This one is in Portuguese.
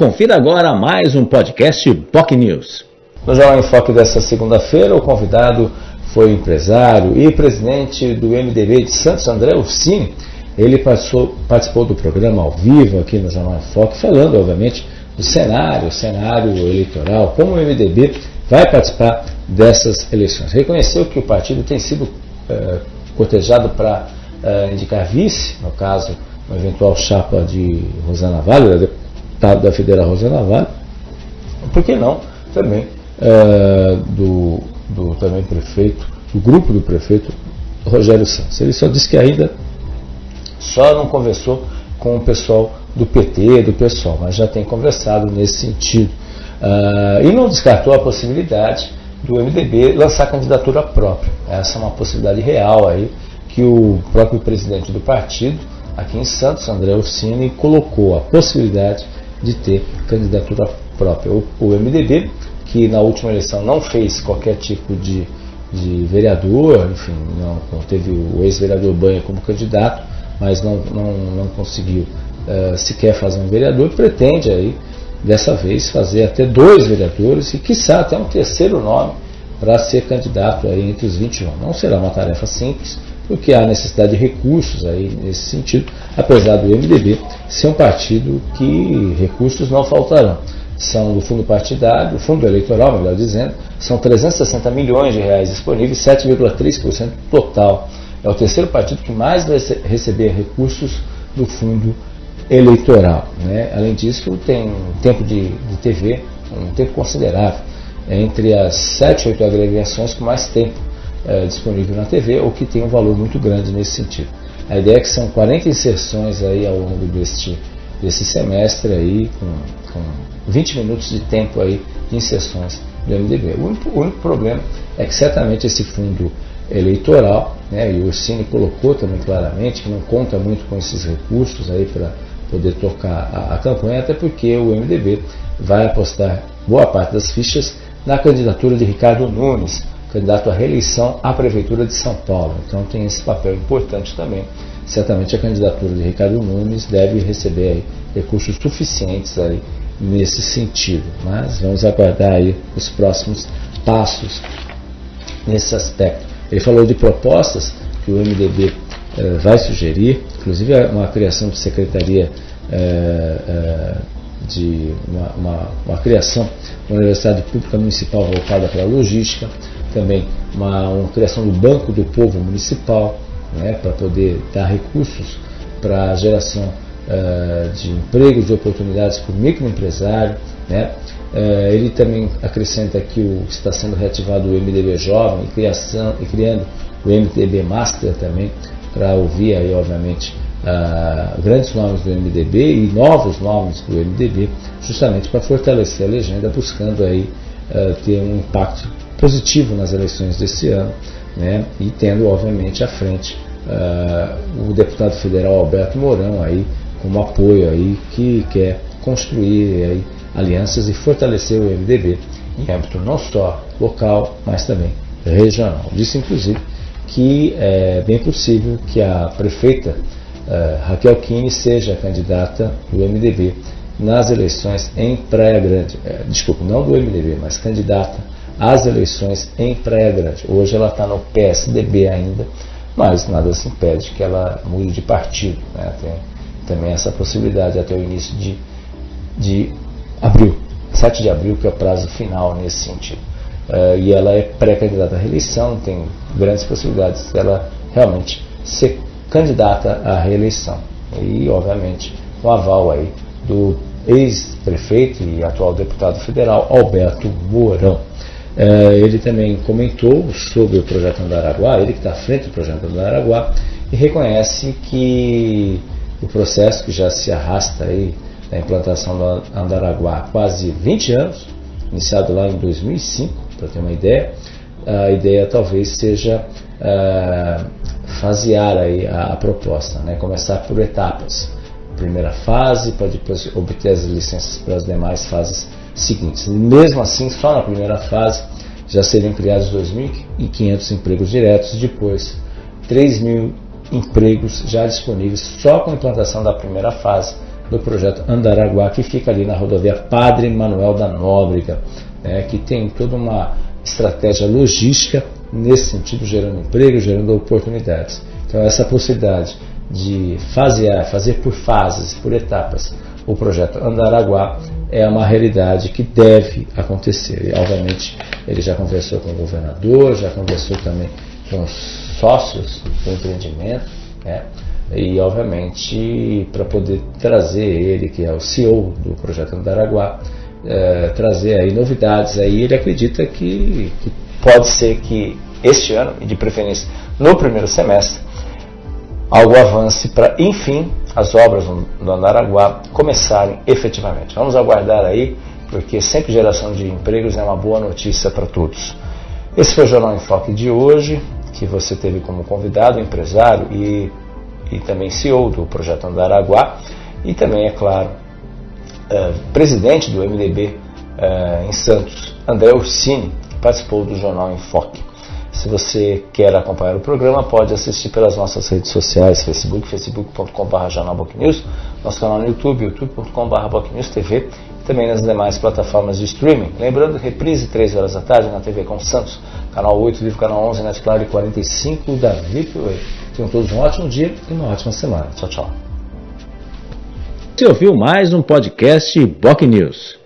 Confira agora mais um podcast POC News. No Jornal em Foque desta segunda-feira, o convidado foi empresário e presidente do MDB de Santos André Ursini. Ele passou, participou do programa ao vivo aqui no Jornal em Foque, falando, obviamente, do cenário, cenário eleitoral, como o MDB vai participar dessas eleições. Reconheceu que o partido tem sido é, para é, indicar vice, no caso, uma eventual chapa de Rosana Vale, da deputada da Federal Rosana Vale, por que não também é, do, do também prefeito, do grupo do prefeito Rogério Santos. Ele só disse que ainda só não conversou com o pessoal do PT, do PSOL, mas já tem conversado nesse sentido. Uh, e não descartou a possibilidade do MDB lançar candidatura própria. Essa é uma possibilidade real aí que o próprio presidente do partido, aqui em Santos, André Ursini, colocou a possibilidade de ter candidatura própria. O, o MDB, que na última eleição não fez qualquer tipo de, de vereador, enfim, não, não teve o ex-vereador Banha como candidato, mas não, não, não conseguiu uh, sequer fazer um vereador, pretende aí, dessa vez, fazer até dois vereadores e, quiçá, até um terceiro nome para ser candidato aí entre os 21. Não será uma tarefa simples, porque há necessidade de recursos aí nesse sentido, apesar do MDB ser um partido que recursos não faltarão. São do fundo partidário, do fundo eleitoral, melhor dizendo, são 360 milhões de reais disponíveis, 7,3% total. É o terceiro partido que mais vai receber recursos do fundo eleitoral. Né? Além disso, tem um tempo de, de TV, um tempo considerável, entre as sete, oito agregações com mais tempo é, disponível na TV, ou que tem um valor muito grande nesse sentido. A ideia é que são 40 inserções aí ao longo deste, desse semestre aí, com, com 20 minutos de tempo aí de inserções do MDB. O único, o único problema é que certamente esse fundo eleitoral, né, e o Cine colocou também claramente que não conta muito com esses recursos aí para poder tocar a, a, campanha, até porque o MDB vai apostar boa parte das fichas na candidatura de Ricardo Nunes, candidato à reeleição à Prefeitura de São Paulo. Então tem esse papel importante também. Certamente a candidatura de Ricardo Nunes deve receber recursos suficientes aí nesse sentido. Mas vamos aguardar aí os próximos passos nesse aspecto. Ele falou de propostas que o MDB eh, vai sugerir, inclusive uma criação de secretaria eh, eh, de uma, uma, uma, criação uma universidade pública municipal voltada para a logística, também uma, uma criação do Banco do Povo Municipal, né, para poder dar recursos para a geração uh, de empregos e oportunidades para o microempresário. Né. Uh, ele também acrescenta que o, está sendo reativado o MDB Jovem e, criação, e criando o MDB Master também, para ouvir aí, obviamente, uh, grandes nomes do MDB e novos nomes do MDB, justamente para fortalecer a legenda, buscando aí uh, ter um impacto positivo nas eleições desse ano, né? e tendo, obviamente, à frente uh, o deputado federal Alberto Mourão aí como apoio aí que quer construir aí alianças e fortalecer o MDB em âmbito não só local, mas também regional. Disse inclusive que é bem possível que a prefeita uh, Raquel Kine seja candidata do MDB nas eleições em Praia Grande. Desculpe, não do MDB, mas candidata às eleições em Praia Grande. Hoje ela está no PSDB ainda, mas nada se impede que ela mude de partido. Né? Tem também essa possibilidade até o início de, de abril, 7 de abril, que é o prazo final nesse sentido. Uh, e ela é pré-candidata à reeleição, tem grandes possibilidades dela realmente ser candidata à reeleição. E, obviamente, o aval aí do ex-prefeito e atual deputado federal Alberto Mourão. É, ele também comentou sobre o projeto Andaraguá, ele que está à frente do projeto Andaraguá, e reconhece que o processo que já se arrasta aí da implantação do Andaraguá há quase 20 anos, iniciado lá em 2005, para ter uma ideia, a ideia talvez seja uh, fasear aí a, a proposta, né? começar por etapas. Primeira fase, para depois obter as licenças para as demais fases seguintes. Mesmo assim, só na primeira fase já seriam criados 2.500 empregos diretos, depois 3.000 empregos já disponíveis só com a implantação da primeira fase do projeto Andaraguá, que fica ali na rodovia Padre Manuel da Nóbrega, né, que tem toda uma estratégia logística nesse sentido, gerando emprego, gerando oportunidades. Então, essa possibilidade de fasear, fazer por fases, por etapas, o projeto Andaraguá é uma realidade que deve acontecer. E, obviamente, ele já conversou com o governador, já conversou também com os sócios do empreendimento, né? e, obviamente, para poder trazer ele, que é o CEO do projeto Andaraguá, é, trazer aí novidades. Aí ele acredita que, que pode ser que este ano, e de preferência no primeiro semestre, algo avance para, enfim, as obras do Andaraguá começarem efetivamente. Vamos aguardar aí, porque sempre geração de empregos é uma boa notícia para todos. Esse foi o Jornal em Foque de hoje, que você teve como convidado, empresário e, e também CEO do projeto Andaraguá, e também, é claro, é, presidente do MDB é, em Santos, André Ursini, que participou do Jornal em Foque. Se você quer acompanhar o programa, pode assistir pelas nossas redes sociais, Facebook, facebook.com.br jornalbocnews, nosso canal no YouTube, youtube.com.br e também nas demais plataformas de streaming. Lembrando, reprise 3 horas da tarde na TV com Santos, canal 8, livro canal 11, net e 45 da VIPway. Tenham todos um ótimo dia e uma ótima semana. Tchau, tchau. Você ouviu mais um podcast Boc News.